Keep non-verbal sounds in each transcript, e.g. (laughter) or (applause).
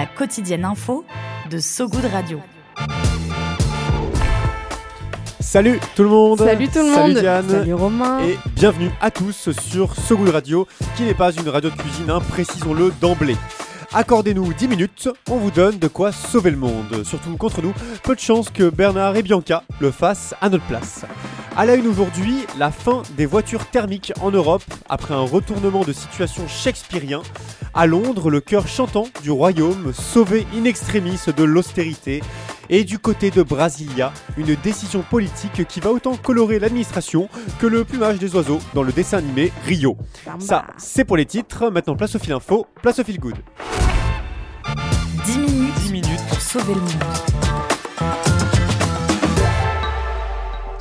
La quotidienne info de So Good Radio. Salut tout le monde Salut tout le monde Salut Diane Salut Romain Et bienvenue à tous sur So Good Radio, qui n'est pas une radio de cuisine, hein, précisons-le d'emblée. Accordez-nous 10 minutes, on vous donne de quoi sauver le monde. Surtout contre nous, peu de chance que Bernard et Bianca le fassent à notre place. À la une aujourd'hui, la fin des voitures thermiques en Europe après un retournement de situation shakespearien. À Londres, le cœur chantant du royaume sauvé in extremis de l'austérité. Et du côté de Brasilia, une décision politique qui va autant colorer l'administration que le plumage des oiseaux dans le dessin animé Rio. Ça, c'est pour les titres. Maintenant, place au fil info, place au fil good. 10 minutes, 10 minutes pour sauver le monde.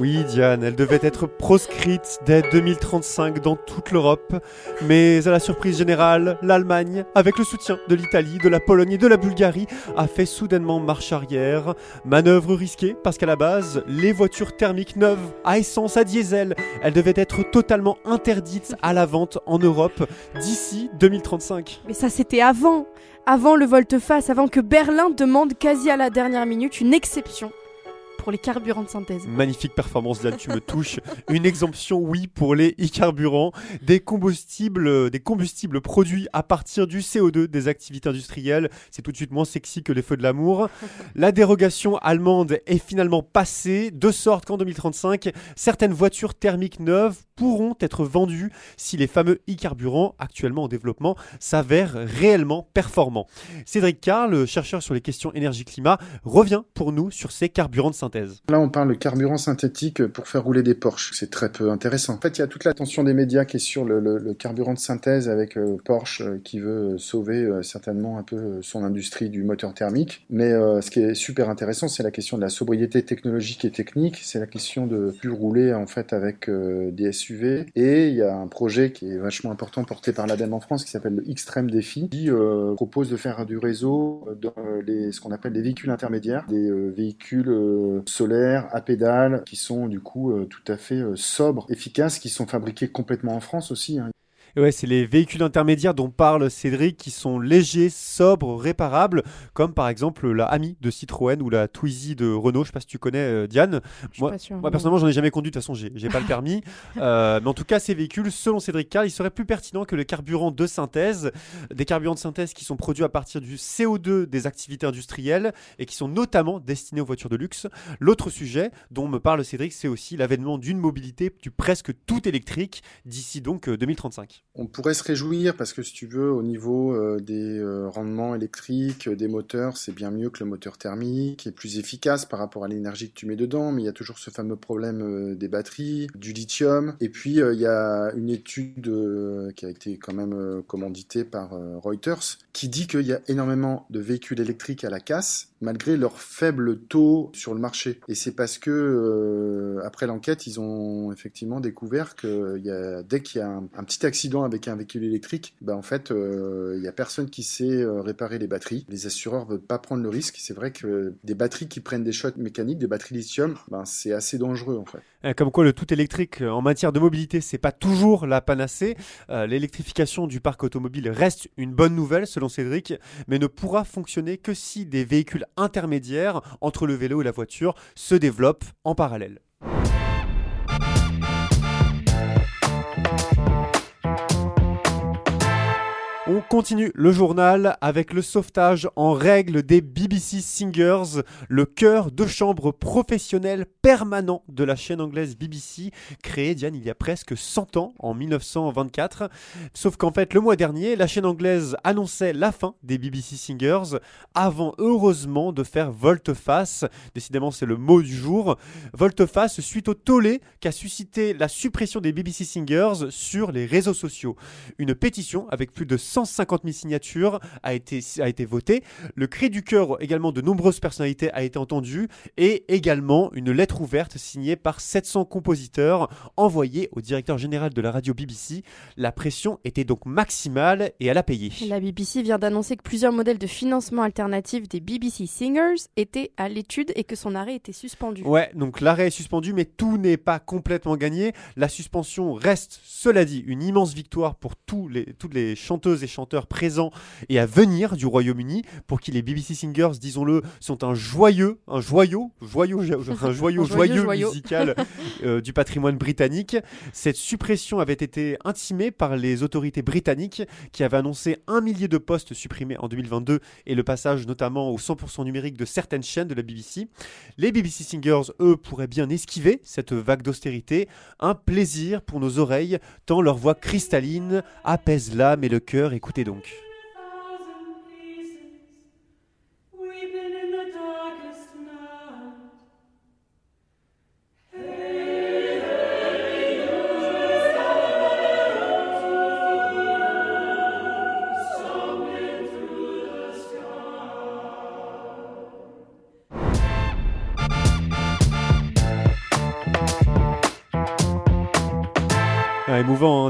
Oui, Diane, elle devait être proscrite dès 2035 dans toute l'Europe, mais à la surprise générale, l'Allemagne, avec le soutien de l'Italie, de la Pologne et de la Bulgarie, a fait soudainement marche arrière. Manœuvre risquée parce qu'à la base, les voitures thermiques neuves à essence, à diesel, elles devaient être totalement interdites à la vente en Europe d'ici 2035. Mais ça c'était avant Avant le volte-face, avant que Berlin demande quasi à la dernière minute une exception pour les carburants de synthèse. Magnifique performance, Diane, tu me touches. (laughs) Une exemption, oui, pour les e-carburants, des combustibles, euh, des combustibles produits à partir du CO2 des activités industrielles. C'est tout de suite moins sexy que les feux de l'amour. (laughs) La dérogation allemande est finalement passée, de sorte qu'en 2035, certaines voitures thermiques neuves pourront être vendues si les fameux e-carburants actuellement en développement s'avèrent réellement performants. Cédric Carl, chercheur sur les questions énergie-climat, revient pour nous sur ces carburants de synthèse. Là, on parle de carburant synthétique pour faire rouler des Porsche. C'est très peu intéressant. En fait, il y a toute l'attention des médias qui est sur le, le, le carburant de synthèse avec euh, Porsche euh, qui veut sauver euh, certainement un peu son industrie du moteur thermique. Mais ce qui est super intéressant, c'est la question de la sobriété technologique et technique. C'est la question de plus rouler en fait avec des SUV. Et il y a un projet qui est vachement important porté par l'ADEME en France qui s'appelle le Extreme Défi, qui propose de faire du réseau dans les, ce qu'on appelle des véhicules intermédiaires, des véhicules solaires, à pédales, qui sont du coup euh, tout à fait euh, sobres, efficaces, qui sont fabriqués complètement en France aussi. Hein. Et ouais, c'est les véhicules intermédiaires dont parle Cédric qui sont légers, sobres, réparables, comme par exemple la Ami de Citroën ou la Twizy de Renault. Je sais pas si tu connais euh, Diane. moi, moi personnellement, j'en ai jamais conduit. De toute façon, j'ai, j'ai pas le permis. (laughs) Euh, mais en tout cas, ces véhicules, selon Cédric Carl, ils seraient plus pertinents que les carburants de synthèse, des carburants de synthèse qui sont produits à partir du CO2 des activités industrielles et qui sont notamment destinés aux voitures de luxe. L'autre sujet dont me parle Cédric, c'est aussi l'avènement d'une mobilité du presque tout électrique d'ici donc 2035. On pourrait se réjouir parce que si tu veux, au niveau euh, des euh, rendements électriques, euh, des moteurs, c'est bien mieux que le moteur thermique, est plus efficace par rapport à l'énergie que tu mets dedans, mais il y a toujours ce fameux problème des batteries, du lithium. Et puis il y a une étude qui a été quand même commanditée par Reuters qui dit qu'il y a énormément de véhicules électriques à la casse malgré leur faible taux sur le marché. Et c'est parce que après l'enquête, ils ont effectivement découvert que y a, dès qu'il y a un petit accident avec un véhicule électrique, bah en fait, il euh, n'y a personne qui sait euh, réparer les batteries. Les assureurs veulent pas prendre le risque. C'est vrai que des batteries qui prennent des chocs mécaniques, des batteries lithium, ben, c'est assez dangereux en fait. Eh, comme quoi, le tout électrique euh, en matière de mobilité, c'est pas toujours la panacée. L'électrification du parc automobile reste une bonne nouvelle selon Cédric, mais ne pourra fonctionner que si des véhicules intermédiaires entre le vélo et la voiture se développent en parallèle. Continue le journal avec le sauvetage en règle des BBC Singers, le chœur de chambre professionnel permanent de la chaîne anglaise BBC, créé Diane il y a presque 100 ans, en 1924. Sauf qu'en fait, le mois dernier, la chaîne anglaise annonçait la fin des BBC Singers, avant heureusement de faire volte-face. Décidément, c'est le mot du jour. Volte-face suite au tollé qu'a suscité la suppression des BBC Singers sur les réseaux sociaux. Une pétition avec plus de 150 000 signatures a été, a été votée. Le cri du cœur également de nombreuses personnalités a été entendu et également une lettre ouverte signée par 700 compositeurs envoyée au directeur général de la radio BBC. La pression était donc maximale et elle a payé. La BBC vient d'annoncer que plusieurs modèles de financement alternatif des BBC Singers étaient à l'étude et que son arrêt était suspendu. Ouais, donc l'arrêt est suspendu, mais tout n'est pas complètement gagné. La suspension reste, cela dit, une immense victoire pour tous les, toutes les chanteuses et chanteurs présents et à venir du Royaume-Uni, pour qui les BBC Singers, disons-le, sont un joyeux, un joyau, joyeux, un joyau, (laughs) joyeux joyeux joyau. musical (laughs) euh, du patrimoine britannique. Cette suppression avait été intimée par les autorités britanniques qui avaient annoncé un millier de postes supprimés en 2022 et le passage notamment au 100% numérique de certaines chaînes de la BBC. Les BBC Singers, eux, pourraient bien esquiver cette vague d'austérité. Un plaisir pour nos oreilles, tant leur voix cristalline apaise l'âme et le cœur. Écoutez donc.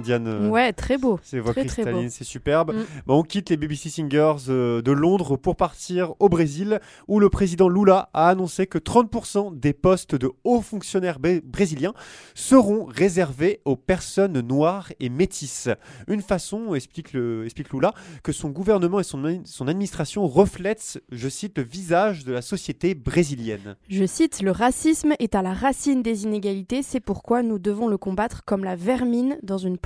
Hein, Diane. euh, Ouais, très beau. Ces voix Très, cristallines, c'est superbe. Mm. On quitte les BBC Singers euh, de Londres pour partir au Brésil, où le président Lula a annoncé que 30% des postes de hauts fonctionnaires bré- brésiliens seront réservés aux personnes noires et métisses. Une façon, explique, le, explique Lula, que son gouvernement et son, son administration reflètent, je cite, le visage de la société brésilienne. Je cite, Le racisme est à la racine des inégalités, c'est pourquoi nous devons le combattre comme la vermine dans une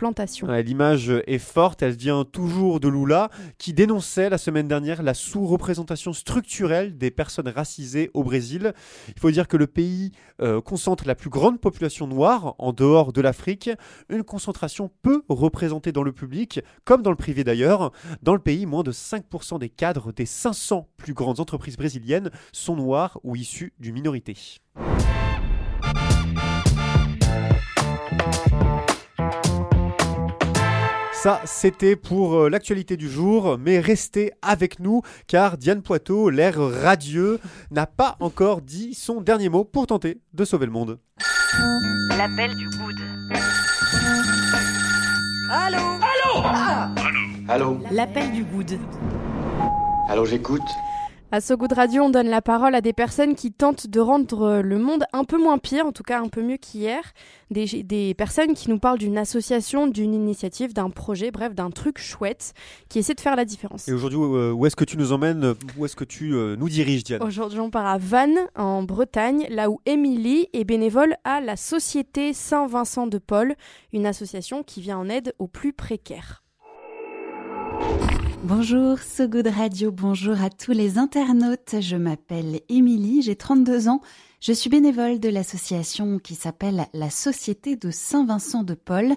L'image est forte, elle vient toujours de Lula, qui dénonçait la semaine dernière la sous-représentation structurelle des personnes racisées au Brésil. Il faut dire que le pays euh, concentre la plus grande population noire en dehors de l'Afrique, une concentration peu représentée dans le public, comme dans le privé d'ailleurs. Dans le pays, moins de 5% des cadres des 500 plus grandes entreprises brésiliennes sont noirs ou issus d'une minorité. Ça, c'était pour euh, l'actualité du jour, mais restez avec nous car Diane Poitot, l'air radieux, n'a pas encore dit son dernier mot pour tenter de sauver le monde. L'appel du good. Allô L'appel du good. Allô, j'écoute À So Good Radio, on donne la parole à des personnes qui tentent de rendre euh, le monde un peu moins pire, en tout cas un peu mieux qu'hier. Des, des personnes qui nous parlent d'une association, d'une initiative, d'un projet, bref, d'un truc chouette qui essaie de faire la différence. Et aujourd'hui, euh, où est-ce que tu nous emmènes Où est-ce que tu euh, nous diriges, Diane? Aujourd'hui, on part à Vannes, en Bretagne, là où Émilie est bénévole à la Société Saint-Vincent de Paul, une association qui vient en aide aux plus précaires. Bonjour So Good Radio, bonjour à tous les internautes. Je m'appelle Émilie, j'ai 32 ans. Je suis bénévole de l'association qui s'appelle la Société de Saint-Vincent de Paul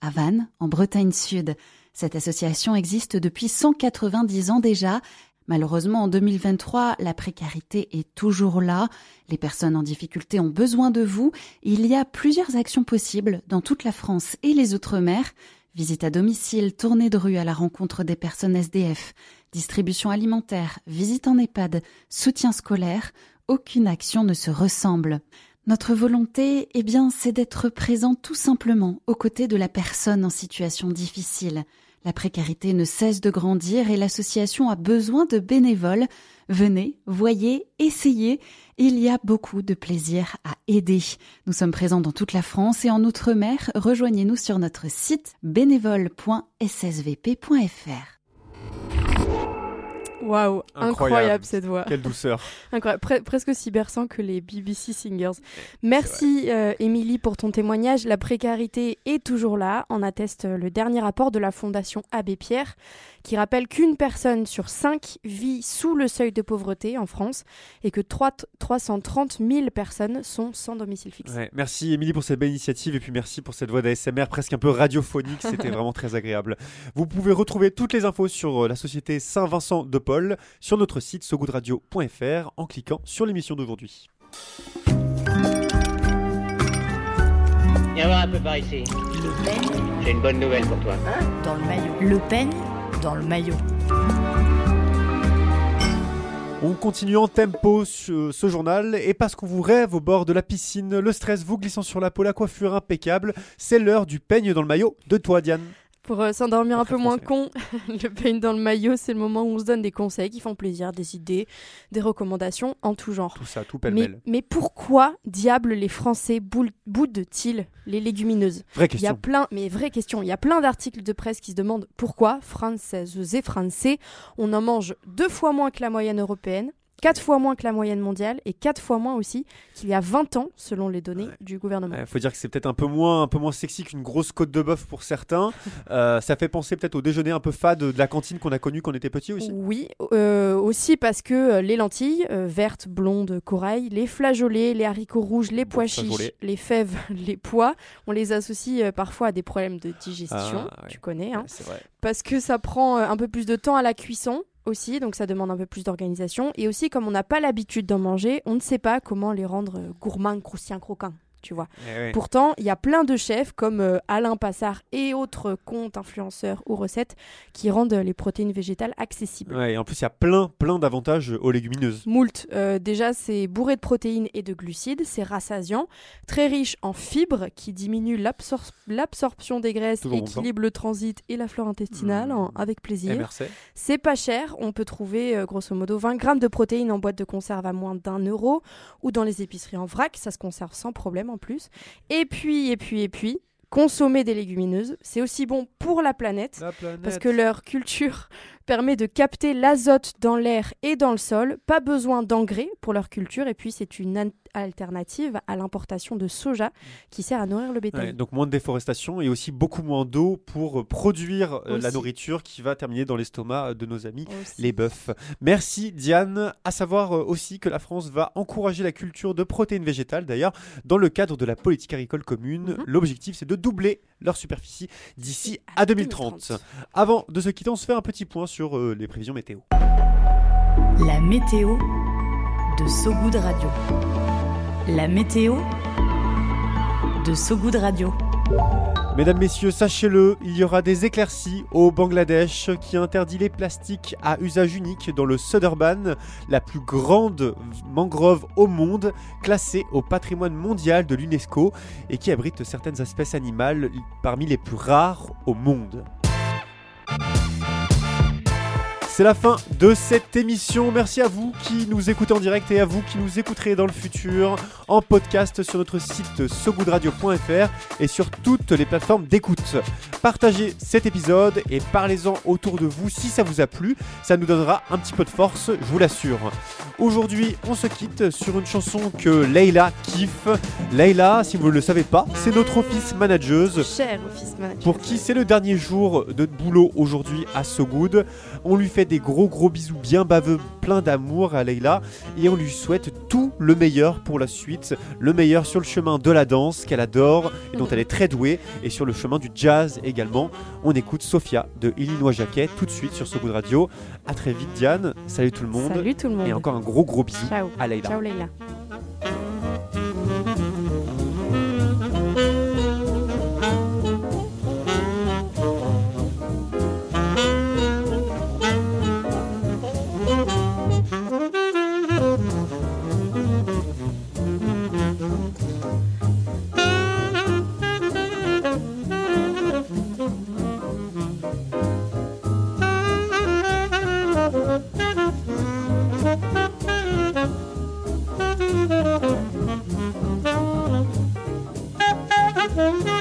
à Vannes, en Bretagne Sud. Cette association existe depuis 190 ans déjà. Malheureusement, en 2023, la précarité est toujours là. Les personnes en difficulté ont besoin de vous. Il y a plusieurs actions possibles dans toute la France et les Outre-mer. Visite à domicile, tournée de rue à la rencontre des personnes SDF, distribution alimentaire, visite en EHPAD, soutien scolaire, aucune action ne se ressemble. Notre volonté, eh bien, c'est d'être présent tout simplement aux côtés de la personne en situation difficile. La précarité ne cesse de grandir et l'association a besoin de bénévoles. Venez, voyez, essayez. Il y a beaucoup de plaisir à aider. Nous sommes présents dans toute la France et en Outre-mer. Rejoignez-nous sur notre site bénévole.ssvp.fr. Waouh, incroyable. cette voix. Quelle douceur. (laughs) incroyable. presque aussi berçant que les BBC Singers. Merci euh, Émilie pour ton témoignage. La précarité est toujours là, en atteste le dernier rapport de la Fondation Abbé Pierre qui rappelle qu'une personne sur cinq vit sous le seuil de pauvreté en France et que 3, 330 000 personnes sont sans domicile fixe. merci Émilie pour cette belle initiative et puis merci pour cette voix d'ASMR presque un peu radiophonique, c'était (laughs) vraiment très agréable. Vous pouvez retrouver toutes les infos sur euh, la société Saint-Vincent de Paul sur notre site sogoodradio.fr en cliquant sur l'émission d'aujourd'hui. Viens voir un peu par ici. Le peigne. J'ai une bonne nouvelle pour toi. Hein Dans le maillot. Le peigne dans le maillot. On continue en tempo ce, ce journal et parce qu'on vous rêve au bord de la piscine, le stress vous glissant sur la peau, la coiffure impeccable, c'est l'heure du peigne dans le maillot de toi Diane. Pour euh, s'endormir un peu moins con, (laughs) le peigne dans le maillot, c'est le moment où on se donne des conseils qui font plaisir, des idées, des recommandations en tout genre. Tout ça, tout pêle-mêle. Mais, mais, pourquoi, diable, les Français boudent-ils les légumineuses? Vraie question. Il y a plein, mais vraie question, il y a plein d'articles de presse qui se demandent pourquoi, françaises et français, on en mange deux fois moins que la moyenne européenne, 4 fois moins que la moyenne mondiale et 4 fois moins aussi qu'il y a 20 ans, selon les données du gouvernement. Il faut dire que c'est peut-être un peu moins, un peu moins sexy qu'une grosse côte de bœuf pour certains. (laughs) Euh, ça fait penser peut-être au déjeuner un peu fade de la cantine qu'on a connu quand on était petit aussi. Oui, euh, aussi parce que euh, les lentilles, vertes, blondes, corail, les flageolets, les haricots rouges, les pois chiches, les fèves, (laughs) les pois, on les associe parfois à des problèmes de digestion. Ah, tu connais, hein. vrai. Parce que ça prend un peu plus de temps à la cuisson donc ça demande un peu plus d'organisation. Et aussi, comme on n'a pas l'habitude d'en manger, on ne sait pas comment les rendre gourmands, croustillants, croquants tu vois. Eh Pourtant, il y a plein de chefs comme euh, Alain Passard et autres comptes influenceurs ou recettes qui rendent les protéines végétales accessibles. et en plus, il y a plein, plein d'avantages aux légumineuses. Moult. Euh, déjà, c'est bourré de protéines et de glucides, c'est rassasiant, très riche en fibres qui diminuent l'absorption des graisses, équilibre le transit et la flore intestinale mmh. avec plaisir. Eh, c'est pas cher, on peut trouver euh, grosso modo 20 grammes de protéines en boîte de conserve à moins d'un euro ou dans les épiceries en vrac, ça se conserve sans problème en plus. Et puis, et puis, et puis, consommer des légumineuses, c'est aussi bon pour la planète, parce que leur culture permet de capter l'azote dans l'air et dans le sol. Pas besoin d'engrais pour leur culture, et puis c'est une alternative à l'importation de soja qui sert à nourrir le bétail. donc moins de déforestation et aussi beaucoup moins d'eau pour produire euh, la nourriture qui va terminer dans l'estomac de nos amis les bœufs. Merci Diane. À savoir euh, aussi que la France va encourager la culture de protéines végétales d'ailleurs dans le cadre de la politique agricole commune. Mhm. L'objectif c'est de doubler leur superficie d'ici à 2030. Avant de se quitter, on se fait un petit point sur euh, les prévisions météo. La météo de Sogoud Radio. La météo de Sogoud Radio. Mesdames, Messieurs, sachez-le, il y aura des éclaircies au Bangladesh qui interdit les plastiques à usage unique dans le Sudurban, la plus grande mangrove au monde, classée au patrimoine mondial de l'UNESCO et qui abrite certaines espèces animales parmi les plus rares au monde. C'est la fin de cette émission. Merci à vous qui nous écoutez en direct et à vous qui nous écouterez dans le futur en podcast sur notre site sogoodradio.fr et sur toutes les plateformes d'écoute. Partagez cet épisode et parlez-en autour de vous si ça vous a plu. Ça nous donnera un petit peu de force, je vous l'assure. Aujourd'hui, on se quitte sur une chanson que Leila kiffe. Leila, si vous ne le savez pas, c'est notre office manageuse. Cher office manager. Pour qui c'est le dernier jour de boulot aujourd'hui à So Good. On lui fait des gros gros bisous bien baveux, plein d'amour à Leila et on lui souhaite tout le meilleur pour la suite, le meilleur sur le chemin de la danse qu'elle adore et dont elle est très douée et sur le chemin du jazz également. On écoute Sophia de Illinois Jacquet tout de suite sur ce de radio. À très vite Diane, salut tout le monde. Salut tout le monde. Et encore un gros gros bisou à Leila. Ciao Leila. Mm-hmm.